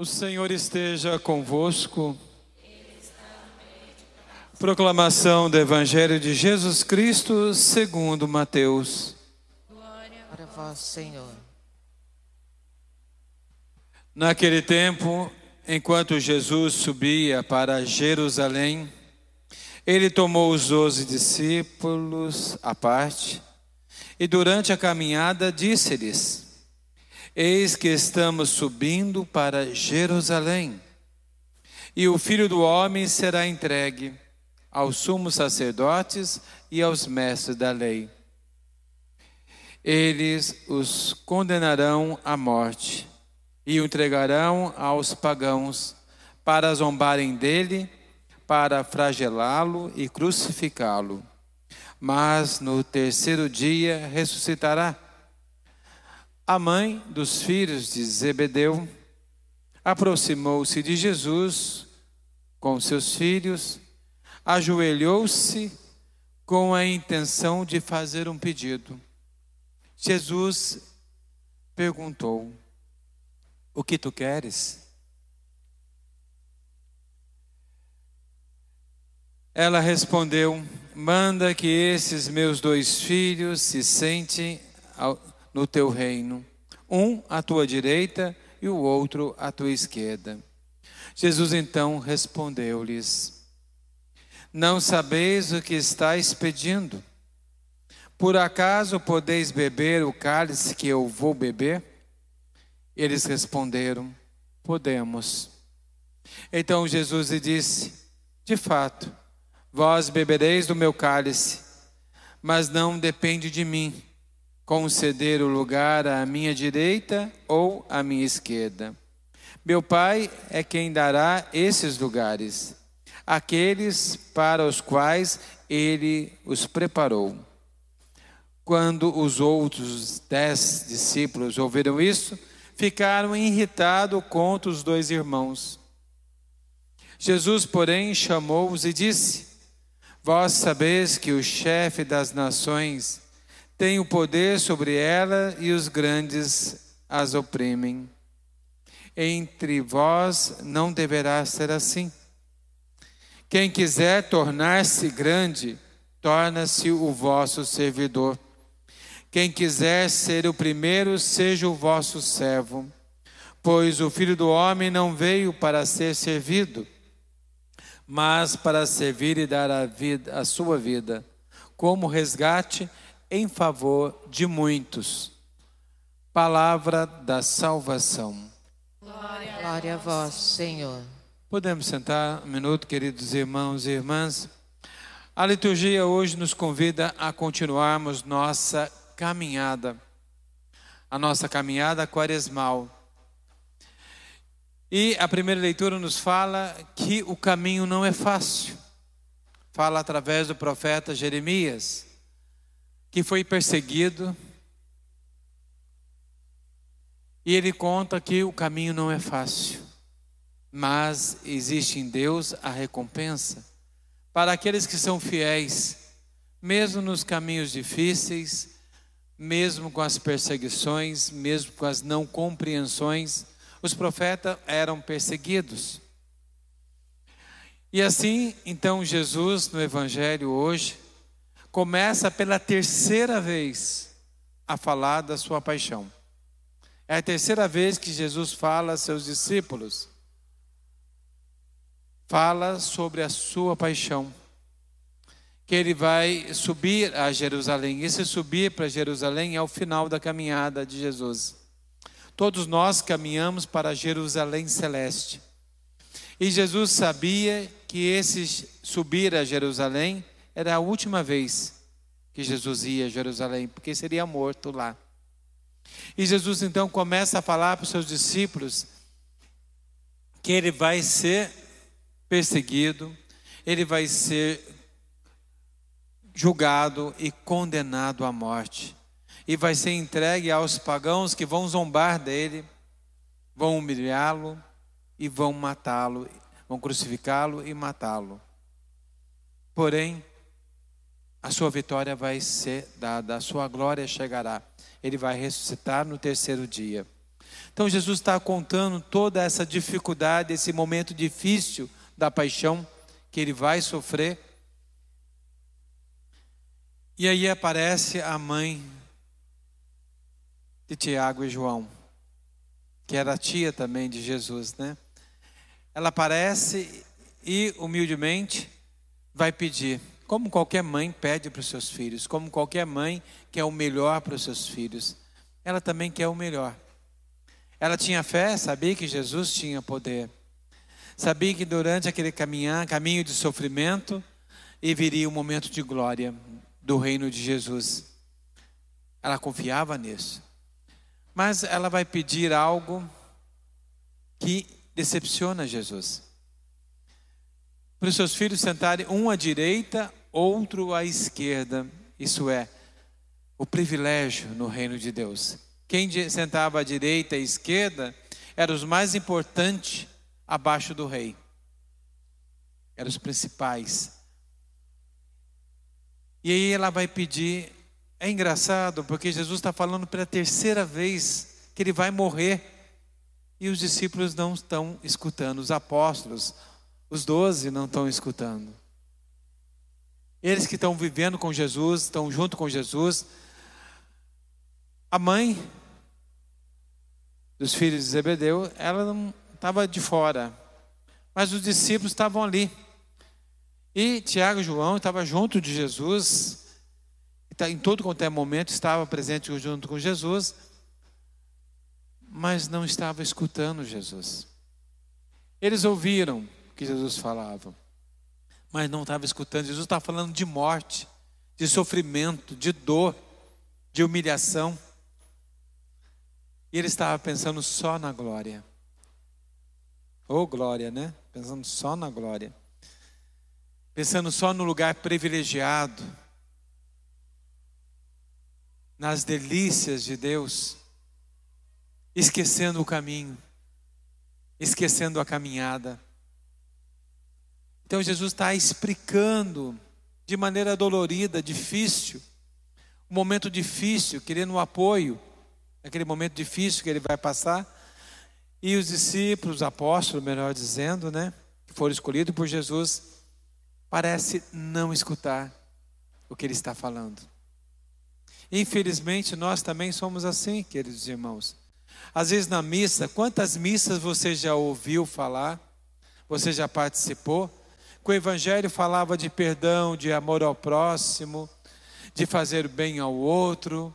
O Senhor esteja convosco. Proclamação do Evangelho de Jesus Cristo segundo Mateus. Glória a vós, Senhor. Naquele tempo, enquanto Jesus subia para Jerusalém, ele tomou os doze discípulos à parte e, durante a caminhada, disse-lhes: Eis que estamos subindo para Jerusalém, e o filho do homem será entregue aos sumos sacerdotes e aos mestres da lei. Eles os condenarão à morte e o entregarão aos pagãos para zombarem dele, para flagelá-lo e crucificá-lo. Mas no terceiro dia ressuscitará. A mãe dos filhos de Zebedeu aproximou-se de Jesus com seus filhos ajoelhou-se com a intenção de fazer um pedido. Jesus perguntou: O que tu queres? Ela respondeu: Manda que esses meus dois filhos se sentem no teu reino, um à tua direita e o outro à tua esquerda. Jesus então respondeu-lhes: não sabeis o que estáis pedindo? Por acaso podeis beber o cálice que eu vou beber? Eles responderam: Podemos. Então Jesus lhe disse: De fato, vós bebereis do meu cálice, mas não depende de mim conceder o lugar à minha direita ou à minha esquerda. Meu Pai é quem dará esses lugares aqueles para os quais ele os preparou. Quando os outros dez discípulos ouviram isso, ficaram irritados contra os dois irmãos. Jesus, porém, chamou-os e disse: Vós sabeis que o chefe das nações tem o poder sobre ela e os grandes as oprimem. Entre vós não deverá ser assim. Quem quiser tornar-se grande, torna-se o vosso servidor. Quem quiser ser o primeiro, seja o vosso servo. Pois o filho do homem não veio para ser servido, mas para servir e dar a, vida, a sua vida, como resgate em favor de muitos. Palavra da salvação. Glória, Glória a vós, Senhor. Podemos sentar um minuto, queridos irmãos e irmãs. A liturgia hoje nos convida a continuarmos nossa caminhada, a nossa caminhada quaresmal. E a primeira leitura nos fala que o caminho não é fácil. Fala através do profeta Jeremias, que foi perseguido. E ele conta que o caminho não é fácil mas existe em Deus a recompensa para aqueles que são fiéis, mesmo nos caminhos difíceis, mesmo com as perseguições, mesmo com as não compreensões. Os profetas eram perseguidos. E assim, então, Jesus, no Evangelho hoje, começa pela terceira vez a falar da sua paixão. É a terceira vez que Jesus fala a seus discípulos fala sobre a sua paixão. Que ele vai subir a Jerusalém. Esse subir para Jerusalém é o final da caminhada de Jesus. Todos nós caminhamos para Jerusalém celeste. E Jesus sabia que esse subir a Jerusalém era a última vez que Jesus ia a Jerusalém, porque seria morto lá. E Jesus então começa a falar para os seus discípulos que ele vai ser perseguido, ele vai ser julgado e condenado à morte. E vai ser entregue aos pagãos que vão zombar dele, vão humilhá-lo e vão matá-lo, vão crucificá-lo e matá-lo. Porém, a sua vitória vai ser dada, a sua glória chegará. Ele vai ressuscitar no terceiro dia. Então Jesus está contando toda essa dificuldade, esse momento difícil da paixão que ele vai sofrer. E aí aparece a mãe de Tiago e João, que era tia também de Jesus, né? Ela aparece e humildemente vai pedir, como qualquer mãe pede para os seus filhos, como qualquer mãe quer o melhor para os seus filhos, ela também quer o melhor. Ela tinha fé, sabia que Jesus tinha poder. Sabia que durante aquele caminhar, caminho de sofrimento, e viria um momento de glória do reino de Jesus. Ela confiava nisso. Mas ela vai pedir algo que decepciona Jesus. Para os seus filhos sentarem um à direita, outro à esquerda. Isso é o privilégio no reino de Deus. Quem sentava à direita e à esquerda eram os mais importantes abaixo do rei. Eram os principais. E aí ela vai pedir é engraçado porque Jesus está falando pela terceira vez que ele vai morrer e os discípulos não estão escutando, os apóstolos, os doze não estão escutando. Eles que estão vivendo com Jesus, estão junto com Jesus. A mãe dos filhos de Zebedeu, ela não estava de fora, mas os discípulos estavam ali. E Tiago e João estavam junto de Jesus, Tá, em todo quanto é momento estava presente junto com Jesus, mas não estava escutando Jesus. Eles ouviram o que Jesus falava, mas não estava escutando. Jesus estava falando de morte, de sofrimento, de dor, de humilhação. E ele estava pensando só na glória. Ou oh, glória, né? Pensando só na glória. Pensando só no lugar privilegiado nas delícias de Deus, esquecendo o caminho, esquecendo a caminhada. Então Jesus está explicando de maneira dolorida, difícil, um momento difícil, querendo um apoio, aquele momento difícil que ele vai passar. E os discípulos, os apóstolos, melhor dizendo, né, que foram escolhidos por Jesus, parece não escutar o que ele está falando. Infelizmente, nós também somos assim, queridos irmãos. Às vezes na missa, quantas missas você já ouviu falar? Você já participou? Que o Evangelho falava de perdão, de amor ao próximo, de fazer bem ao outro,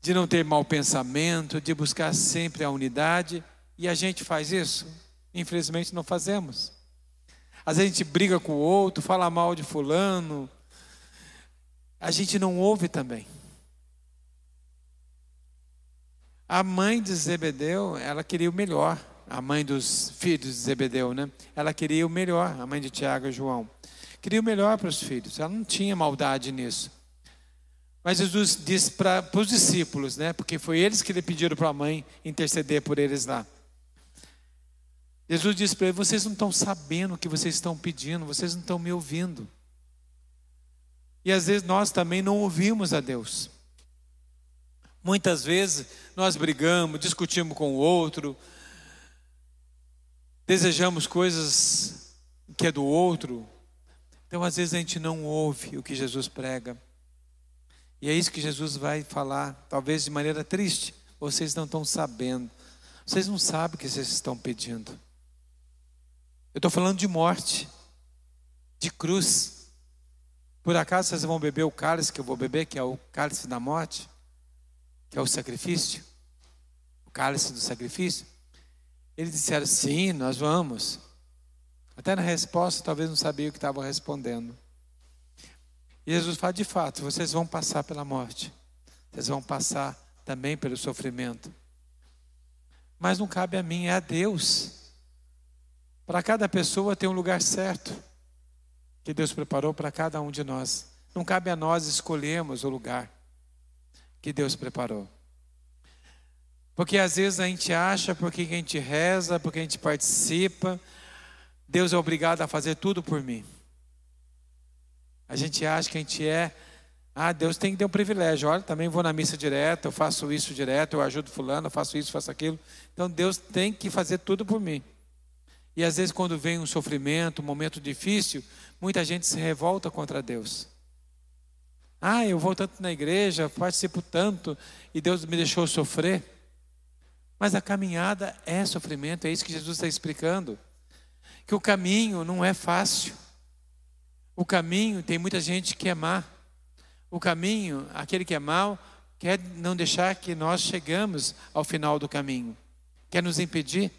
de não ter mau pensamento, de buscar sempre a unidade. E a gente faz isso? Infelizmente não fazemos. Às vezes a gente briga com o outro, fala mal de fulano. A gente não ouve também. A mãe de Zebedeu, ela queria o melhor. A mãe dos filhos de Zebedeu, né? Ela queria o melhor, a mãe de Tiago e João. Queria o melhor para os filhos. Ela não tinha maldade nisso. Mas Jesus disse para os discípulos, né? Porque foi eles que lhe pediram para a mãe interceder por eles lá. Jesus disse para eles: vocês não estão sabendo o que vocês estão pedindo, vocês não estão me ouvindo. E às vezes nós também não ouvimos a Deus. Muitas vezes nós brigamos, discutimos com o outro, desejamos coisas que é do outro. Então, às vezes, a gente não ouve o que Jesus prega. E é isso que Jesus vai falar, talvez de maneira triste. Vocês não estão sabendo. Vocês não sabem o que vocês estão pedindo. Eu estou falando de morte, de cruz. Por acaso vocês vão beber o cálice que eu vou beber, que é o cálice da morte? que é o sacrifício, o cálice do sacrifício? Eles disseram, sim, nós vamos. Até na resposta, talvez não sabia o que estavam respondendo. E Jesus fala, de fato, vocês vão passar pela morte. Vocês vão passar também pelo sofrimento. Mas não cabe a mim, é a Deus. Para cada pessoa tem um lugar certo que Deus preparou para cada um de nós. Não cabe a nós escolhermos o lugar que Deus preparou. Porque às vezes a gente acha, porque a gente reza, porque a gente participa, Deus é obrigado a fazer tudo por mim. A gente acha que a gente é Ah, Deus tem que ter um privilégio. Olha, também vou na missa direto, eu faço isso direto, eu ajudo fulano, eu faço isso, faço aquilo. Então Deus tem que fazer tudo por mim. E às vezes quando vem um sofrimento, um momento difícil, muita gente se revolta contra Deus. Ah, eu vou tanto na igreja, participo tanto e Deus me deixou sofrer. Mas a caminhada é sofrimento, é isso que Jesus está explicando. Que o caminho não é fácil. O caminho tem muita gente que é má. O caminho, aquele que é mau, quer não deixar que nós chegamos ao final do caminho, quer nos impedir.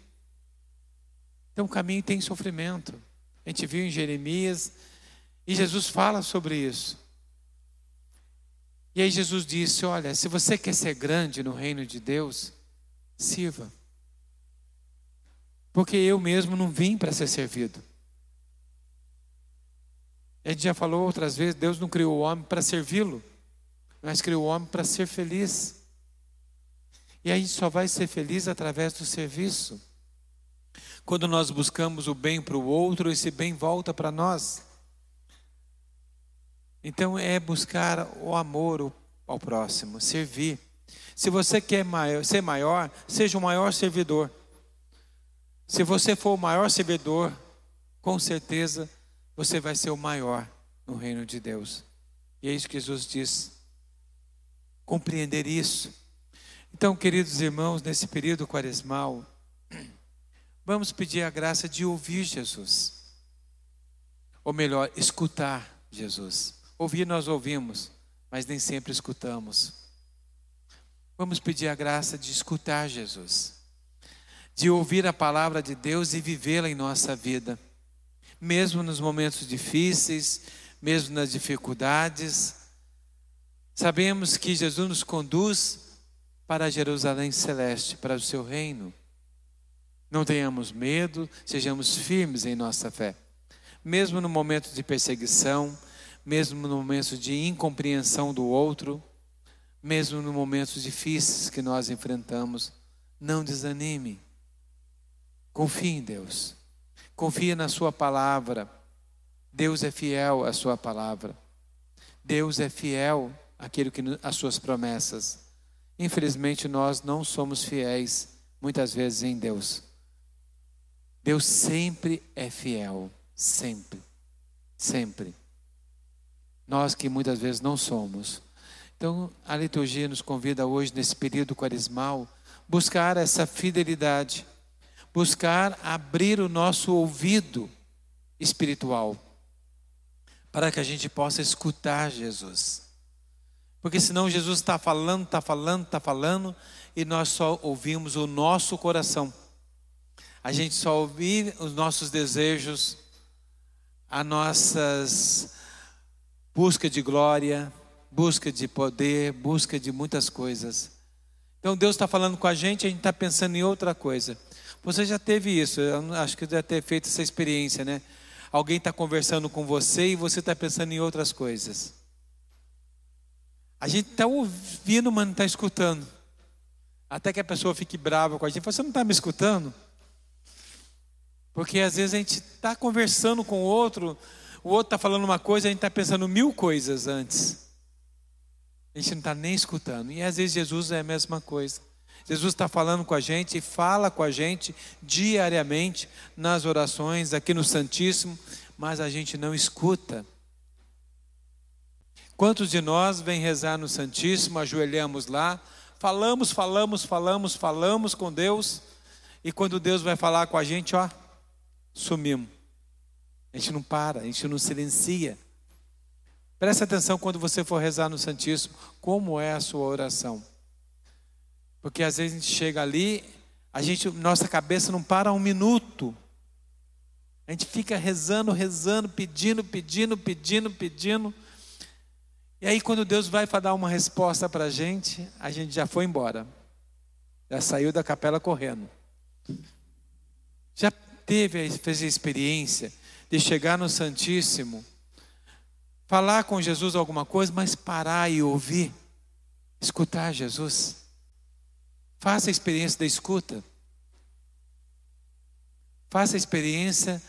Então o caminho tem sofrimento. A gente viu em Jeremias e Jesus fala sobre isso. E aí Jesus disse: Olha, se você quer ser grande no reino de Deus, sirva. Porque eu mesmo não vim para ser servido. A gente já falou outras vezes, Deus não criou o homem para servi-lo, mas criou o homem para ser feliz. E a gente só vai ser feliz através do serviço. Quando nós buscamos o bem para o outro, esse bem volta para nós. Então é buscar o amor ao próximo, servir. Se você quer maior, ser maior, seja o maior servidor. Se você for o maior servidor, com certeza você vai ser o maior no reino de Deus. E é isso que Jesus diz. Compreender isso. Então, queridos irmãos, nesse período quaresmal, vamos pedir a graça de ouvir Jesus. Ou melhor, escutar Jesus. Ouvir nós ouvimos, mas nem sempre escutamos. Vamos pedir a graça de escutar Jesus, de ouvir a palavra de Deus e vivê-la em nossa vida mesmo nos momentos difíceis, mesmo nas dificuldades. Sabemos que Jesus nos conduz para Jerusalém celeste, para o seu reino. Não tenhamos medo, sejamos firmes em nossa fé. Mesmo no momento de perseguição, mesmo no momento de incompreensão do outro, mesmo no momentos difíceis que nós enfrentamos, não desanime. Confie em Deus. Confia na Sua palavra. Deus é fiel à Sua palavra. Deus é fiel àquilo que às Suas promessas. Infelizmente, nós não somos fiéis muitas vezes em Deus. Deus sempre é fiel, sempre, sempre. Nós que muitas vezes não somos. Então, a liturgia nos convida hoje, nesse período quaresmal, buscar essa fidelidade buscar abrir o nosso ouvido espiritual para que a gente possa escutar Jesus. Porque senão Jesus está falando, está falando, está falando e nós só ouvimos o nosso coração. A gente só ouve os nossos desejos, as nossas busca de glória, busca de poder, busca de muitas coisas. Então Deus está falando com a gente, a gente está pensando em outra coisa. Você já teve isso, acho que já ter feito essa experiência, né? Alguém está conversando com você e você está pensando em outras coisas. A gente está ouvindo, mas não está escutando. Até que a pessoa fique brava com a gente. Você não está me escutando? Porque às vezes a gente está conversando com o outro, o outro está falando uma coisa, a gente está pensando mil coisas antes. A gente não está nem escutando. E às vezes Jesus é a mesma coisa. Jesus está falando com a gente e fala com a gente diariamente nas orações, aqui no Santíssimo, mas a gente não escuta. Quantos de nós vem rezar no Santíssimo, ajoelhamos lá, falamos, falamos, falamos, falamos com Deus, e quando Deus vai falar com a gente, ó, sumimos. A gente não para, a gente não silencia. Preste atenção quando você for rezar no Santíssimo, como é a sua oração. Porque às vezes a gente chega ali, a gente, nossa cabeça não para um minuto. A gente fica rezando, rezando, pedindo, pedindo, pedindo, pedindo. E aí quando Deus vai dar uma resposta para a gente, a gente já foi embora. Já saiu da capela correndo. Já teve, fez a experiência de chegar no Santíssimo, falar com Jesus alguma coisa, mas parar e ouvir, escutar Jesus. Faça a experiência da escuta. Faça a experiência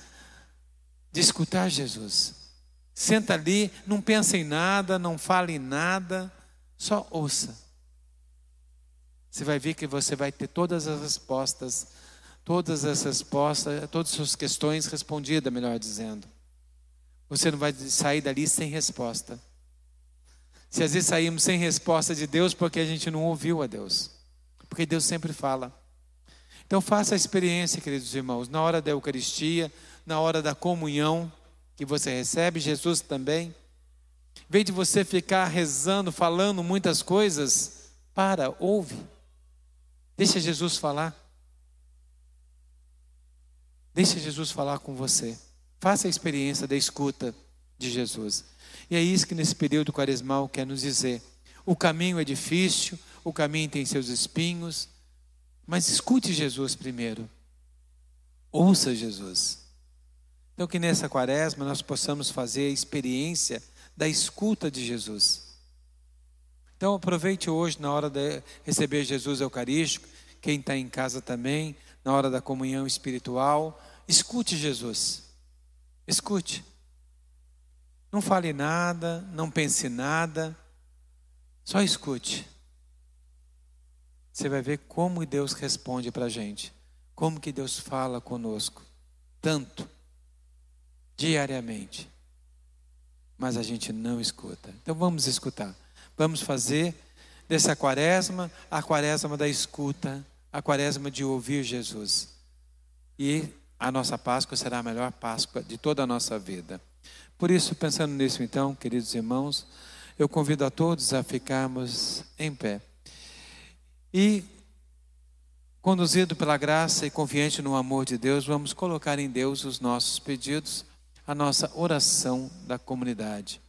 de escutar Jesus. Senta ali, não pensa em nada, não fala em nada, só ouça. Você vai ver que você vai ter todas as respostas, todas as respostas, todas as suas questões respondidas, melhor dizendo. Você não vai sair dali sem resposta. Se às vezes saímos sem resposta de Deus, porque a gente não ouviu a Deus. Porque Deus sempre fala. Então faça a experiência, queridos irmãos, na hora da Eucaristia, na hora da comunhão que você recebe, Jesus também. Em vez de você ficar rezando, falando muitas coisas, para, ouve. Deixa Jesus falar. Deixa Jesus falar com você. Faça a experiência da escuta de Jesus. E é isso que nesse período quaresmal quer nos dizer. O caminho é difícil, o caminho tem seus espinhos, mas escute Jesus primeiro. Ouça Jesus. Então, que nessa quaresma nós possamos fazer a experiência da escuta de Jesus. Então, aproveite hoje, na hora de receber Jesus Eucarístico, quem está em casa também, na hora da comunhão espiritual, escute Jesus. Escute. Não fale nada, não pense nada, só escute. Você vai ver como Deus responde para a gente, como que Deus fala conosco, tanto, diariamente. Mas a gente não escuta. Então vamos escutar. Vamos fazer dessa quaresma a quaresma da escuta, a quaresma de ouvir Jesus. E a nossa Páscoa será a melhor Páscoa de toda a nossa vida. Por isso, pensando nisso, então, queridos irmãos, eu convido a todos a ficarmos em pé. E, conduzido pela graça e confiante no amor de Deus, vamos colocar em Deus os nossos pedidos, a nossa oração da comunidade.